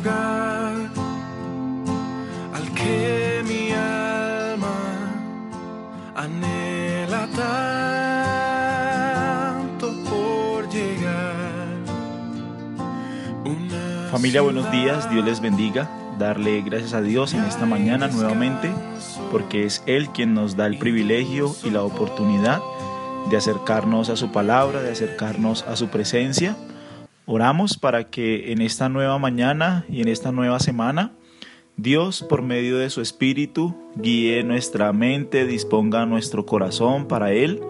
lugar al que mi alma anhela tanto por llegar. Una Familia, buenos días, Dios les bendiga. Darle gracias a Dios en esta mañana nuevamente, porque es Él quien nos da el privilegio y la oportunidad de acercarnos a su palabra, de acercarnos a su presencia. Oramos para que en esta nueva mañana y en esta nueva semana, Dios, por medio de su Espíritu, guíe nuestra mente, disponga nuestro corazón para Él,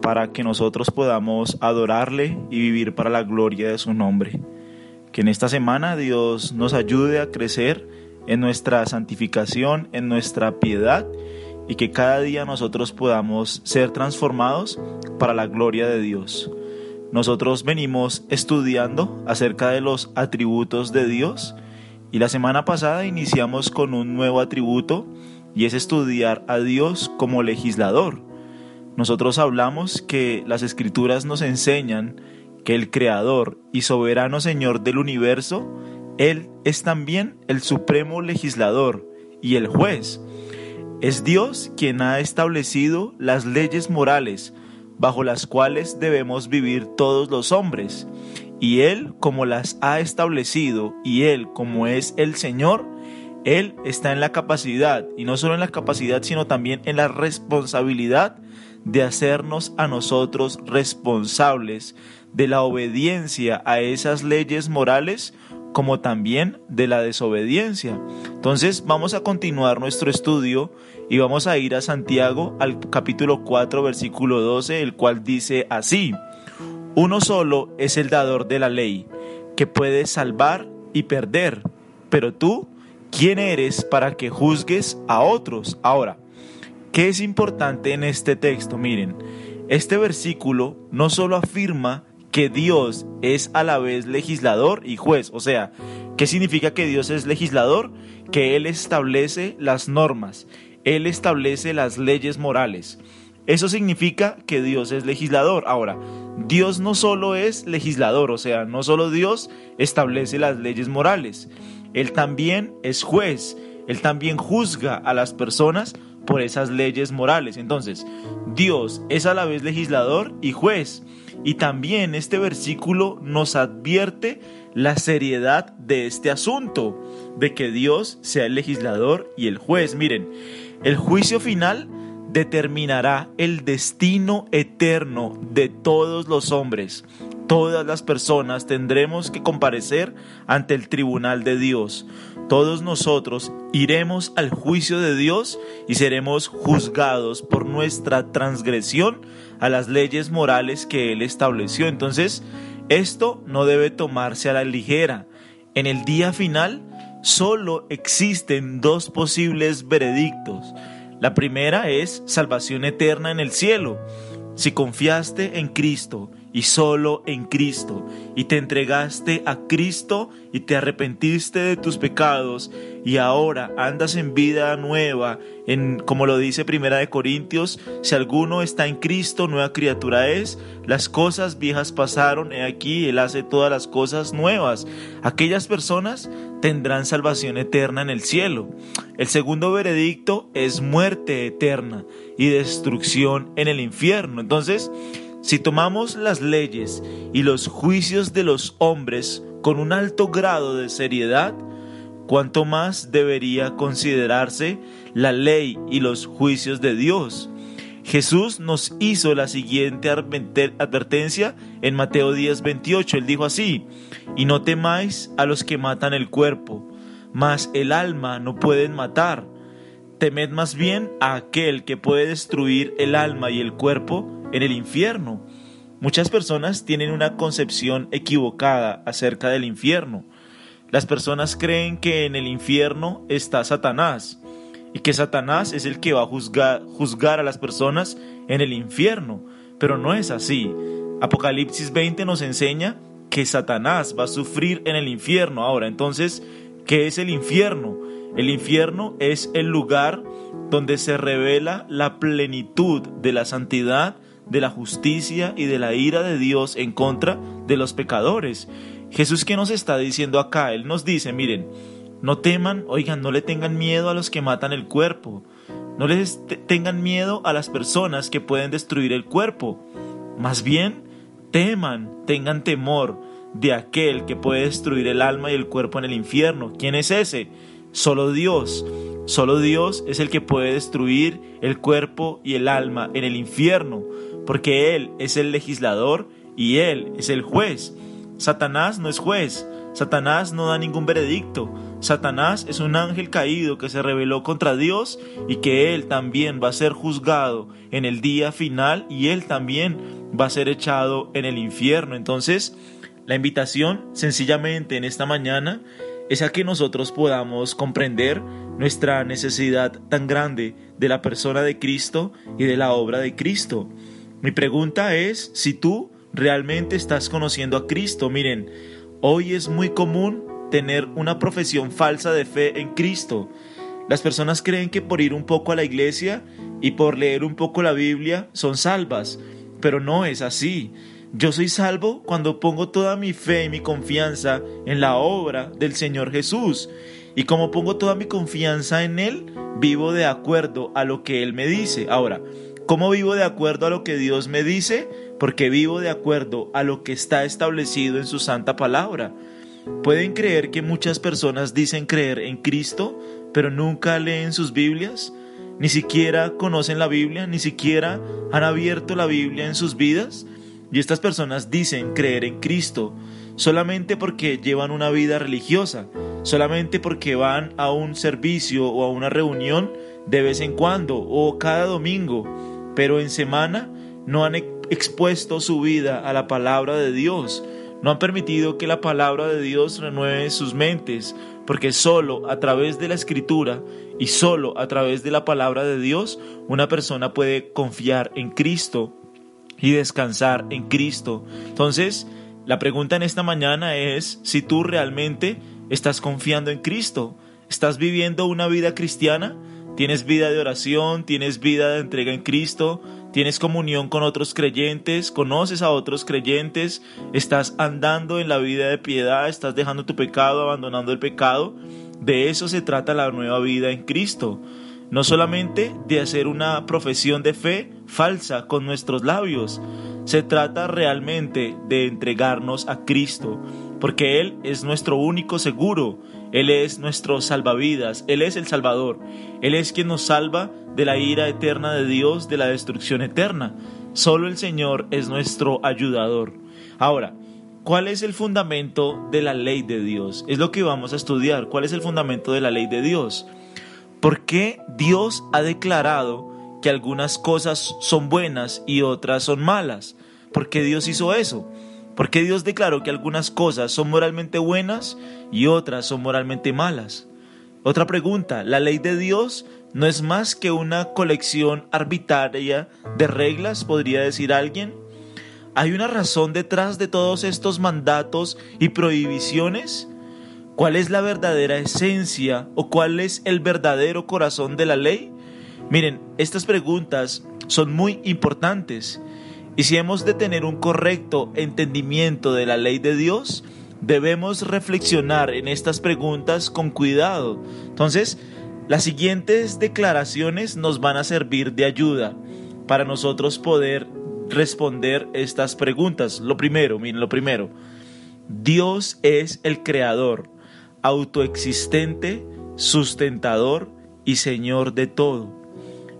para que nosotros podamos adorarle y vivir para la gloria de su nombre. Que en esta semana Dios nos ayude a crecer en nuestra santificación, en nuestra piedad y que cada día nosotros podamos ser transformados para la gloria de Dios. Nosotros venimos estudiando acerca de los atributos de Dios y la semana pasada iniciamos con un nuevo atributo y es estudiar a Dios como legislador. Nosotros hablamos que las escrituras nos enseñan que el Creador y soberano Señor del universo, Él es también el supremo legislador y el juez. Es Dios quien ha establecido las leyes morales bajo las cuales debemos vivir todos los hombres. Y Él, como las ha establecido, y Él, como es el Señor, Él está en la capacidad, y no solo en la capacidad, sino también en la responsabilidad de hacernos a nosotros responsables de la obediencia a esas leyes morales como también de la desobediencia. Entonces vamos a continuar nuestro estudio y vamos a ir a Santiago al capítulo 4 versículo 12, el cual dice así, uno solo es el dador de la ley, que puede salvar y perder, pero tú, ¿quién eres para que juzgues a otros? Ahora, ¿qué es importante en este texto? Miren, este versículo no solo afirma que Dios es a la vez legislador y juez. O sea, ¿qué significa que Dios es legislador? Que Él establece las normas, Él establece las leyes morales. Eso significa que Dios es legislador. Ahora, Dios no solo es legislador, o sea, no solo Dios establece las leyes morales, Él también es juez, Él también juzga a las personas por esas leyes morales. Entonces, Dios es a la vez legislador y juez. Y también este versículo nos advierte la seriedad de este asunto, de que Dios sea el legislador y el juez. Miren, el juicio final determinará el destino eterno de todos los hombres. Todas las personas tendremos que comparecer ante el tribunal de Dios. Todos nosotros iremos al juicio de Dios y seremos juzgados por nuestra transgresión a las leyes morales que Él estableció. Entonces, esto no debe tomarse a la ligera. En el día final, solo existen dos posibles veredictos. La primera es salvación eterna en el cielo. Si confiaste en Cristo y solo en Cristo, y te entregaste a Cristo y te arrepentiste de tus pecados, y ahora andas en vida nueva, en como lo dice Primera de Corintios, si alguno está en Cristo, nueva criatura es, las cosas viejas pasaron, he aquí, Él hace todas las cosas nuevas. Aquellas personas tendrán salvación eterna en el cielo. El segundo veredicto es muerte eterna y destrucción en el infierno. Entonces, si tomamos las leyes y los juicios de los hombres con un alto grado de seriedad, ¿cuánto más debería considerarse la ley y los juicios de Dios? Jesús nos hizo la siguiente advertencia en Mateo 10, 28. Él dijo así, y no temáis a los que matan el cuerpo, mas el alma no pueden matar. Temed más bien a aquel que puede destruir el alma y el cuerpo en el infierno. Muchas personas tienen una concepción equivocada acerca del infierno. Las personas creen que en el infierno está Satanás y que Satanás es el que va a juzgar, a las personas en el infierno, pero no es así. Apocalipsis 20 nos enseña que Satanás va a sufrir en el infierno. Ahora, entonces, ¿qué es el infierno? El infierno es el lugar donde se revela la plenitud de la santidad, de la justicia y de la ira de Dios en contra de los pecadores. Jesús, ¿qué nos está diciendo acá? Él nos dice, miren, no teman, oigan, no le tengan miedo a los que matan el cuerpo. No les tengan miedo a las personas que pueden destruir el cuerpo. Más bien, teman, tengan temor de aquel que puede destruir el alma y el cuerpo en el infierno. ¿Quién es ese? Solo Dios. Solo Dios es el que puede destruir el cuerpo y el alma en el infierno, porque Él es el legislador y Él es el juez. Satanás no es juez, Satanás no da ningún veredicto, Satanás es un ángel caído que se rebeló contra Dios y que Él también va a ser juzgado en el día final y Él también va a ser echado en el infierno. Entonces, la invitación sencillamente en esta mañana es a que nosotros podamos comprender nuestra necesidad tan grande de la persona de Cristo y de la obra de Cristo. Mi pregunta es si tú realmente estás conociendo a Cristo. Miren, hoy es muy común tener una profesión falsa de fe en Cristo. Las personas creen que por ir un poco a la iglesia y por leer un poco la Biblia son salvas, pero no es así. Yo soy salvo cuando pongo toda mi fe y mi confianza en la obra del Señor Jesús. Y como pongo toda mi confianza en Él, vivo de acuerdo a lo que Él me dice. Ahora, ¿cómo vivo de acuerdo a lo que Dios me dice? Porque vivo de acuerdo a lo que está establecido en su santa palabra. ¿Pueden creer que muchas personas dicen creer en Cristo, pero nunca leen sus Biblias? Ni siquiera conocen la Biblia, ni siquiera han abierto la Biblia en sus vidas. Y estas personas dicen creer en Cristo solamente porque llevan una vida religiosa, solamente porque van a un servicio o a una reunión de vez en cuando o cada domingo, pero en semana no han expuesto su vida a la palabra de Dios, no han permitido que la palabra de Dios renueve sus mentes, porque solo a través de la escritura y solo a través de la palabra de Dios una persona puede confiar en Cristo y descansar en Cristo. Entonces, la pregunta en esta mañana es si tú realmente estás confiando en Cristo, estás viviendo una vida cristiana, tienes vida de oración, tienes vida de entrega en Cristo, tienes comunión con otros creyentes, conoces a otros creyentes, estás andando en la vida de piedad, estás dejando tu pecado, abandonando el pecado. De eso se trata la nueva vida en Cristo no solamente de hacer una profesión de fe falsa con nuestros labios, se trata realmente de entregarnos a Cristo, porque Él es nuestro único seguro, Él es nuestro salvavidas, Él es el Salvador, Él es quien nos salva de la ira eterna de Dios, de la destrucción eterna. Solo el Señor es nuestro ayudador. Ahora, ¿cuál es el fundamento de la ley de Dios? Es lo que vamos a estudiar. ¿Cuál es el fundamento de la ley de Dios? ¿Por qué Dios ha declarado que algunas cosas son buenas y otras son malas? ¿Por qué Dios hizo eso? ¿Por qué Dios declaró que algunas cosas son moralmente buenas y otras son moralmente malas? Otra pregunta, ¿la ley de Dios no es más que una colección arbitraria de reglas, podría decir alguien? ¿Hay una razón detrás de todos estos mandatos y prohibiciones? ¿Cuál es la verdadera esencia o cuál es el verdadero corazón de la ley? Miren, estas preguntas son muy importantes y si hemos de tener un correcto entendimiento de la ley de Dios, debemos reflexionar en estas preguntas con cuidado. Entonces, las siguientes declaraciones nos van a servir de ayuda para nosotros poder responder estas preguntas. Lo primero, miren, lo primero, Dios es el creador autoexistente, sustentador y Señor de todo.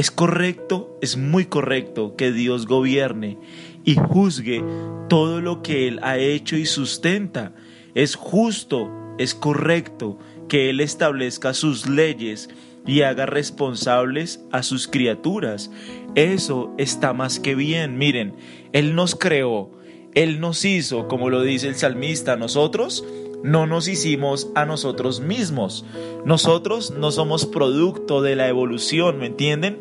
Es correcto, es muy correcto que Dios gobierne y juzgue todo lo que Él ha hecho y sustenta. Es justo, es correcto que Él establezca sus leyes y haga responsables a sus criaturas. Eso está más que bien. Miren, Él nos creó, Él nos hizo, como lo dice el salmista, nosotros no nos hicimos a nosotros mismos. Nosotros no somos producto de la evolución, ¿me entienden?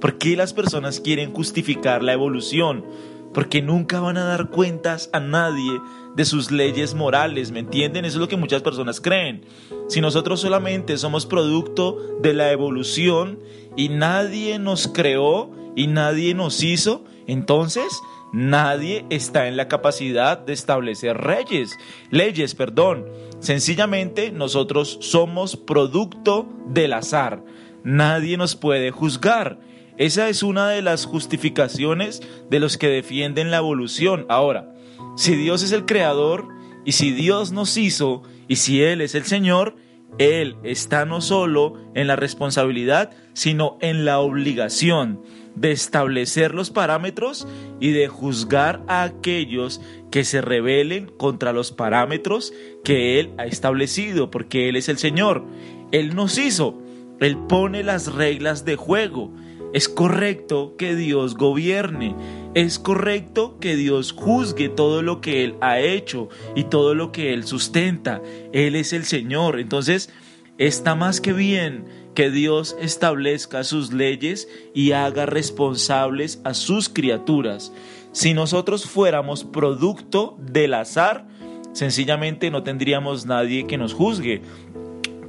¿Por qué las personas quieren justificar la evolución? Porque nunca van a dar cuentas a nadie de sus leyes morales, ¿me entienden? Eso es lo que muchas personas creen. Si nosotros solamente somos producto de la evolución y nadie nos creó y nadie nos hizo, entonces nadie está en la capacidad de establecer reyes, leyes, perdón. Sencillamente nosotros somos producto del azar. Nadie nos puede juzgar. Esa es una de las justificaciones de los que defienden la evolución. Ahora, si Dios es el creador y si Dios nos hizo y si Él es el Señor, Él está no solo en la responsabilidad, sino en la obligación de establecer los parámetros y de juzgar a aquellos que se rebelen contra los parámetros que Él ha establecido, porque Él es el Señor. Él nos hizo, Él pone las reglas de juego. Es correcto que Dios gobierne, es correcto que Dios juzgue todo lo que Él ha hecho y todo lo que Él sustenta. Él es el Señor. Entonces, está más que bien que Dios establezca sus leyes y haga responsables a sus criaturas. Si nosotros fuéramos producto del azar, sencillamente no tendríamos nadie que nos juzgue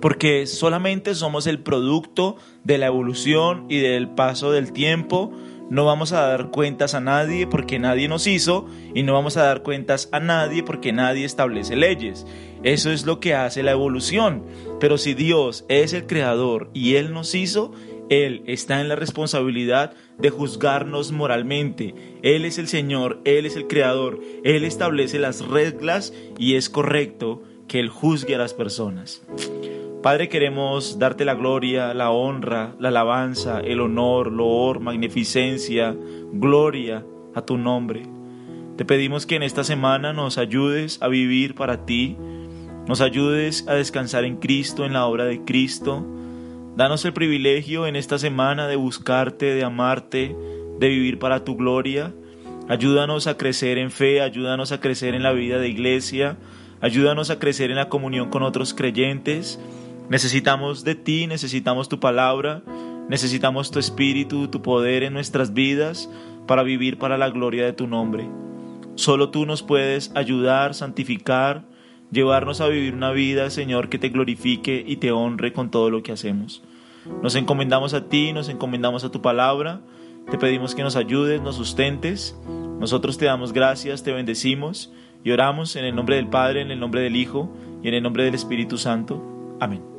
porque solamente somos el producto de la evolución y del paso del tiempo. No vamos a dar cuentas a nadie porque nadie nos hizo y no vamos a dar cuentas a nadie porque nadie establece leyes. Eso es lo que hace la evolución. Pero si Dios es el creador y Él nos hizo, Él está en la responsabilidad de juzgarnos moralmente. Él es el Señor, Él es el creador, Él establece las reglas y es correcto que Él juzgue a las personas. Padre, queremos darte la gloria, la honra, la alabanza, el honor, loor, magnificencia, gloria a tu nombre. Te pedimos que en esta semana nos ayudes a vivir para ti, nos ayudes a descansar en Cristo, en la obra de Cristo. Danos el privilegio en esta semana de buscarte, de amarte, de vivir para tu gloria. Ayúdanos a crecer en fe, ayúdanos a crecer en la vida de iglesia, ayúdanos a crecer en la comunión con otros creyentes. Necesitamos de ti, necesitamos tu palabra, necesitamos tu espíritu, tu poder en nuestras vidas para vivir para la gloria de tu nombre. Solo tú nos puedes ayudar, santificar, llevarnos a vivir una vida, Señor, que te glorifique y te honre con todo lo que hacemos. Nos encomendamos a ti, nos encomendamos a tu palabra, te pedimos que nos ayudes, nos sustentes. Nosotros te damos gracias, te bendecimos y oramos en el nombre del Padre, en el nombre del Hijo y en el nombre del Espíritu Santo. Amén.